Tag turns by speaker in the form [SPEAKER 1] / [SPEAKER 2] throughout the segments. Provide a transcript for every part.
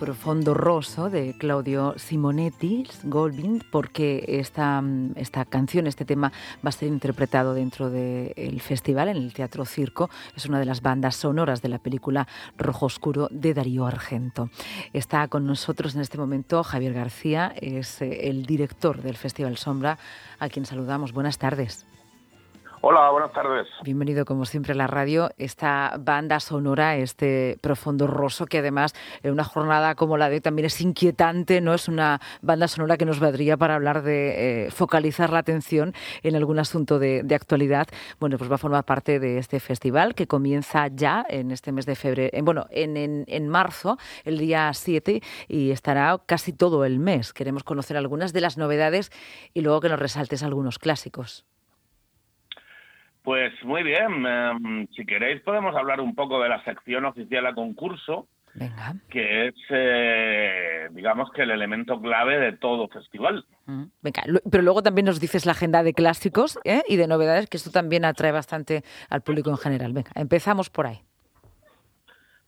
[SPEAKER 1] Profondo Rosso de Claudio Simonetti, Goldwind, porque esta, esta canción, este tema va a ser interpretado dentro del festival en el Teatro Circo. Es una de las bandas sonoras de la película Rojo Oscuro de Darío Argento. Está con nosotros en este momento Javier García, es eh, el director del Festival Sombra, a quien saludamos. Buenas tardes.
[SPEAKER 2] Hola, buenas tardes.
[SPEAKER 1] Bienvenido como siempre a la radio. Esta banda sonora, este profundo roso, que además en una jornada como la de hoy también es inquietante, ¿no? Es una banda sonora que nos valdría para hablar de eh, focalizar la atención en algún asunto de, actualidad. Bueno, pues va a formar parte de este festival que comienza ya en este mes de febrero, en, bueno, en, en, en marzo, el día 7, y estará casi todo el mes. Queremos conocer algunas de las novedades y luego que nos resaltes algunos clásicos.
[SPEAKER 2] Pues muy bien, em, si queréis podemos hablar un poco de la sección oficial a concurso,
[SPEAKER 1] Venga.
[SPEAKER 2] que es, eh, digamos que el elemento clave de todo festival.
[SPEAKER 1] Mm, venga, pero luego también nos dices la agenda de clásicos ¿eh? y de novedades, que esto también atrae bastante al público en general. Venga, empezamos por ahí.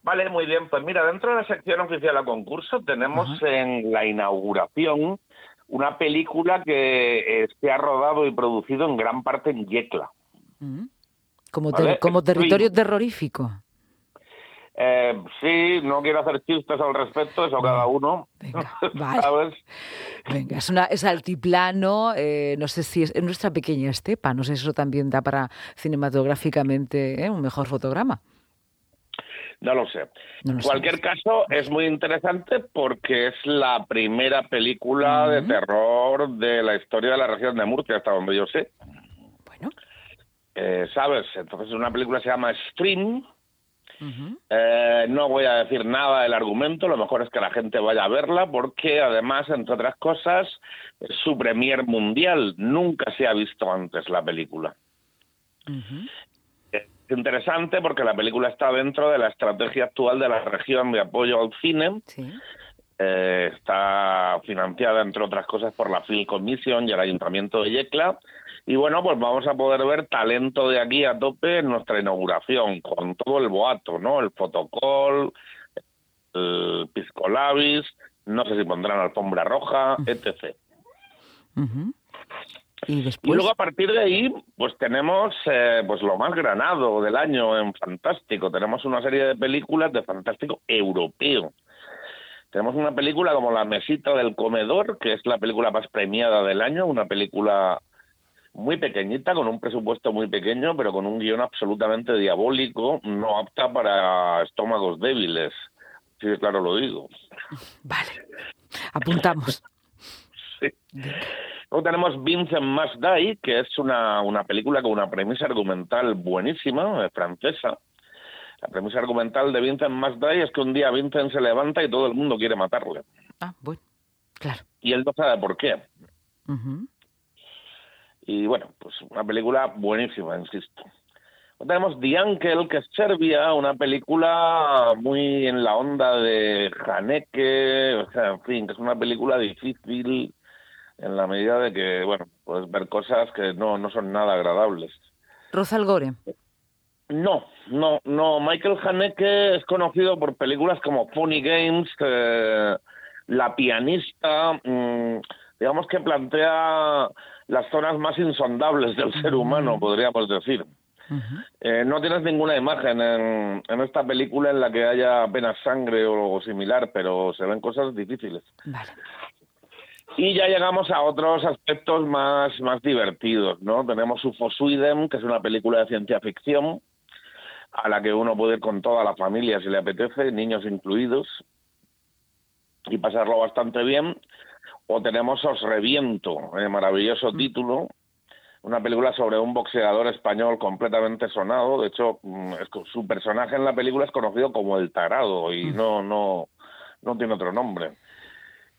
[SPEAKER 2] Vale, muy bien. Pues mira, dentro de la sección oficial a concurso tenemos en la inauguración una película que eh, se ha rodado y producido en gran parte en Yecla.
[SPEAKER 1] Como, como territorio terrorífico.
[SPEAKER 2] Eh, sí, no quiero hacer chistes al respecto, eso cada uno.
[SPEAKER 1] Venga, vale. Venga, es, una, es altiplano, eh, no sé si es en nuestra pequeña estepa, no sé si eso también da para cinematográficamente ¿eh? un mejor fotograma.
[SPEAKER 2] No lo sé. en cualquier caso, es muy interesante porque es la primera película de terror de la historia de la región de Murcia, hasta donde yo sé. Eh, ¿Sabes? Entonces una película se llama Stream. Eh, no voy a decir nada del argumento, lo mejor es que la gente vaya a verla porque además, entre otras cosas, es su premier mundial. Nunca se ha visto antes la película. Es interesante porque la película está dentro de la estrategia actual de la región de apoyo al cine. Eh, está financiada, entre otras cosas, por la Film Commission y el Ayuntamiento de Yecla y bueno, pues vamos a poder ver talento de aquí a tope en nuestra inauguración, con todo el boato, ¿no? El fotocall, el piscolabis, no sé si pondrán alfombra roja, etc.
[SPEAKER 1] ¿Y,
[SPEAKER 2] luego a partir de ahí, pues tenemos eh, pues lo más granado del año en Fantástico. Tenemos una serie de películas de Fantástico europeo. Tenemos una película como La Mesita del Comedor, que es la película más premiada del año, una película muy pequeñita, con un presupuesto muy pequeño, pero con un guion absolutamente diabólico, no apta para estómagos débiles. Sí, claro lo digo.
[SPEAKER 1] Vale, apuntamos.
[SPEAKER 2] sí. Luego tenemos Vincent Must Die, que es una, una película con una premisa argumental buenísima, francesa. La premisa argumental de Vincent Die es que un día Vincent se levanta y todo el mundo quiere matarle.
[SPEAKER 1] Ah, bueno, claro.
[SPEAKER 2] Y él no sabe por qué. Y bueno, pues una película buenísima, insisto. Tenemos The Uncle, que es Serbia, una película muy en la onda de Haneke, o sea, en fin, que es una película difícil en la medida de que, bueno, puedes ver cosas que no, no son nada agradables.
[SPEAKER 1] Rosal Gore.
[SPEAKER 2] No, no, no. Michael Haneke es conocido por películas como Funny Games, eh, La pianista, mm, digamos que plantea las zonas más insondables del ser humano, podríamos decir. Eh, no tienes ninguna imagen en, esta película en la que haya apenas sangre o algo similar, pero se ven cosas difíciles. Y ya llegamos a otros aspectos más, más divertidos, ¿no? Tenemos UFO Sweden, que es una película de ciencia ficción, a la que uno puede ir con toda la familia si le apetece, niños incluidos, y pasarlo bastante bien o tenemos Os Reviento, el maravilloso mm. título, una película sobre un boxeador español completamente sonado. De hecho, mm, su personaje en la película es conocido como el Tarado y mm. no, no, no tiene otro nombre.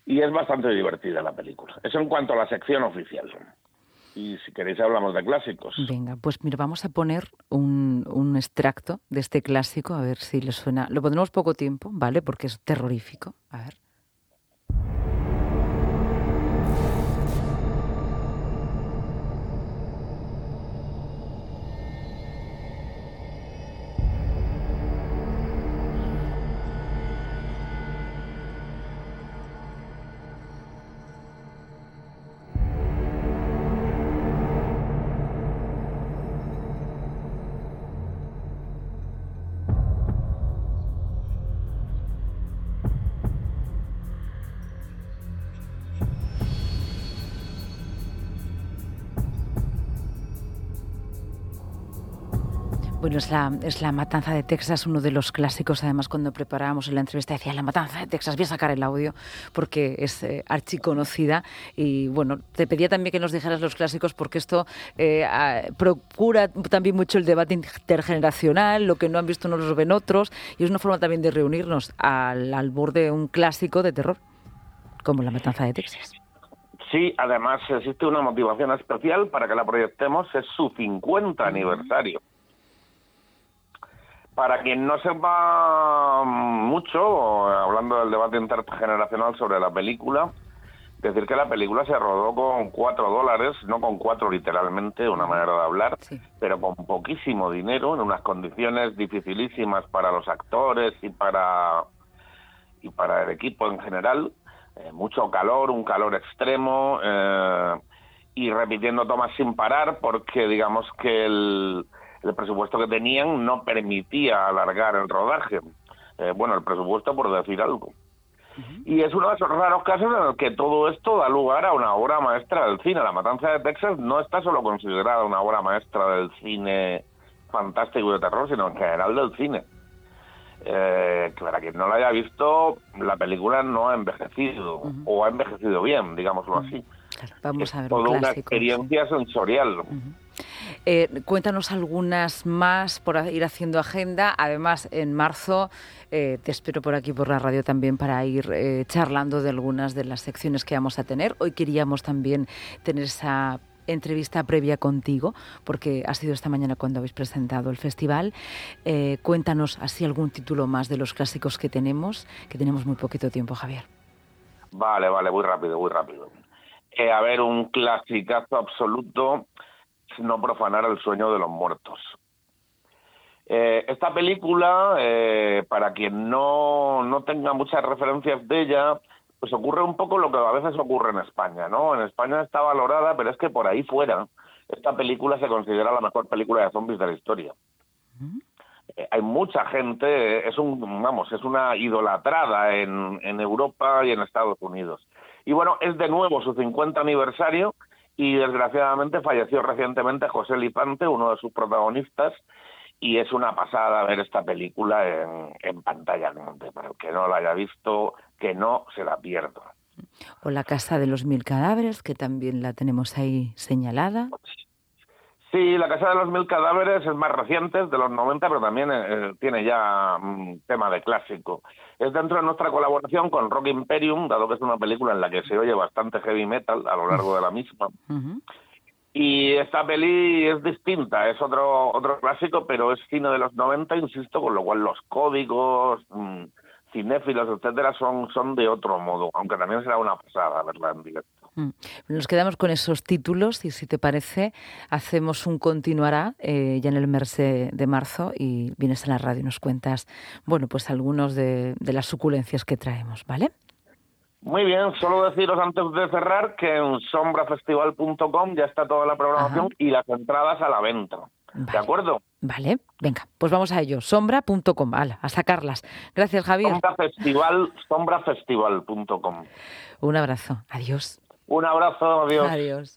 [SPEAKER 2] Y es bastante divertida la película. Eso en cuanto a la sección oficial. Y si queréis hablamos de clásicos.
[SPEAKER 1] Venga, pues mira, vamos a poner un, un extracto de este clásico, a ver si le suena. Lo pondremos poco tiempo, ¿vale? Porque es terrorífico. A ver. Bueno, es la, es la Matanza de Texas, uno de los clásicos. Además, cuando preparábamos la entrevista decía La Matanza de Texas. Voy a sacar el audio porque es eh, archiconocida. Y bueno, te pedía también que nos dijeras los clásicos porque esto eh, procura también mucho el debate intergeneracional. Lo que no han visto no lo ven otros. Y es una forma también de reunirnos al, al borde de un clásico de terror como La Matanza de Texas.
[SPEAKER 2] Sí, además existe una motivación especial para que la proyectemos, es su 50 aniversario. Para quien no sepa mucho, hablando del debate intergeneracional sobre la película, decir que la película se rodó con cuatro dólares, no con cuatro literalmente, una manera de hablar, pero con poquísimo dinero, en unas condiciones dificilísimas para los actores y para y para el equipo en general. Eh, mucho calor, un calor extremo eh, y repitiendo tomas sin parar porque digamos que el, el presupuesto que tenían no permitía alargar el rodaje. Eh, bueno, el presupuesto por decir algo. Y es uno de esos raros casos en el que todo esto da lugar a una obra maestra del cine. La Matanza de Texas no está solo considerada una obra maestra del cine fantástico y de terror, sino en general del cine. Eh, que para quien no la haya visto, la película no ha envejecido, o ha envejecido bien, digámoslo así.
[SPEAKER 1] vamos a ver.
[SPEAKER 2] Toda una experiencia sensorial.
[SPEAKER 1] Eh, cuéntanos algunas más por ir haciendo agenda. Además, en marzo eh, te espero por aquí por la radio también para ir eh, charlando de algunas de las secciones que vamos a tener. Hoy queríamos también tener esa entrevista previa contigo, porque ha sido esta mañana cuando habéis presentado el festival. cuéntanos así algún título más de los clásicos que tenemos, que tenemos muy poquito tiempo, Javier.
[SPEAKER 2] Vale, vale, muy rápido, muy rápido. a ver, un clasicazo absoluto no profanar el sueño de los muertos. Eh, esta película, eh, para quien no, no tenga muchas referencias de ella, pues ocurre un poco lo que a veces ocurre en España, ¿no? En España está valorada, pero es que por ahí fuera esta película se considera la mejor película de zombies de la historia. Eh, hay mucha gente, es un, vamos, es una idolatrada en, en Europa y en Estados Unidos. Y bueno, es de nuevo su 50 aniversario y desgraciadamente falleció recientemente José Lipante, uno de sus protagonistas, y es una pasada ver esta película en, en pantalla grande. Para el que no la haya visto, que no se la pierda.
[SPEAKER 1] O La Casa de los Mil Cadáveres, que también la tenemos ahí señalada.
[SPEAKER 2] Sí, La Casa de los Mil Cadáveres es más reciente, es de los 90, pero también eh, tiene ya un tema de clásico. Es dentro de nuestra colaboración con Rock Imperium, dado que es una película en la que se oye bastante heavy metal a lo largo de la misma. Y esta peli es distinta, es otro otro clásico, pero es cine de los 90, insisto, con lo cual los códigos, mm, cinéfilos, etcétera, son, son de otro modo, aunque también será una pasada verla en directo.
[SPEAKER 1] Mm. Nos quedamos con esos títulos y si te parece, hacemos un continuará eh, ya en el mes de, marzo y vienes a la radio y nos cuentas, bueno, pues algunos de, las suculencias que traemos, ¿vale?
[SPEAKER 2] Muy bien, solo deciros antes de cerrar que en sombrafestival.com ya está toda la programación y las entradas a la venta. ¿De acuerdo?
[SPEAKER 1] Vale, venga, pues vamos a ello. Sombra.com, a sacarlas. Gracias, Javier.
[SPEAKER 2] Sombrafestival, sombrafestival.com.
[SPEAKER 1] Un abrazo, adiós.
[SPEAKER 2] Un abrazo, adiós.
[SPEAKER 1] Adiós.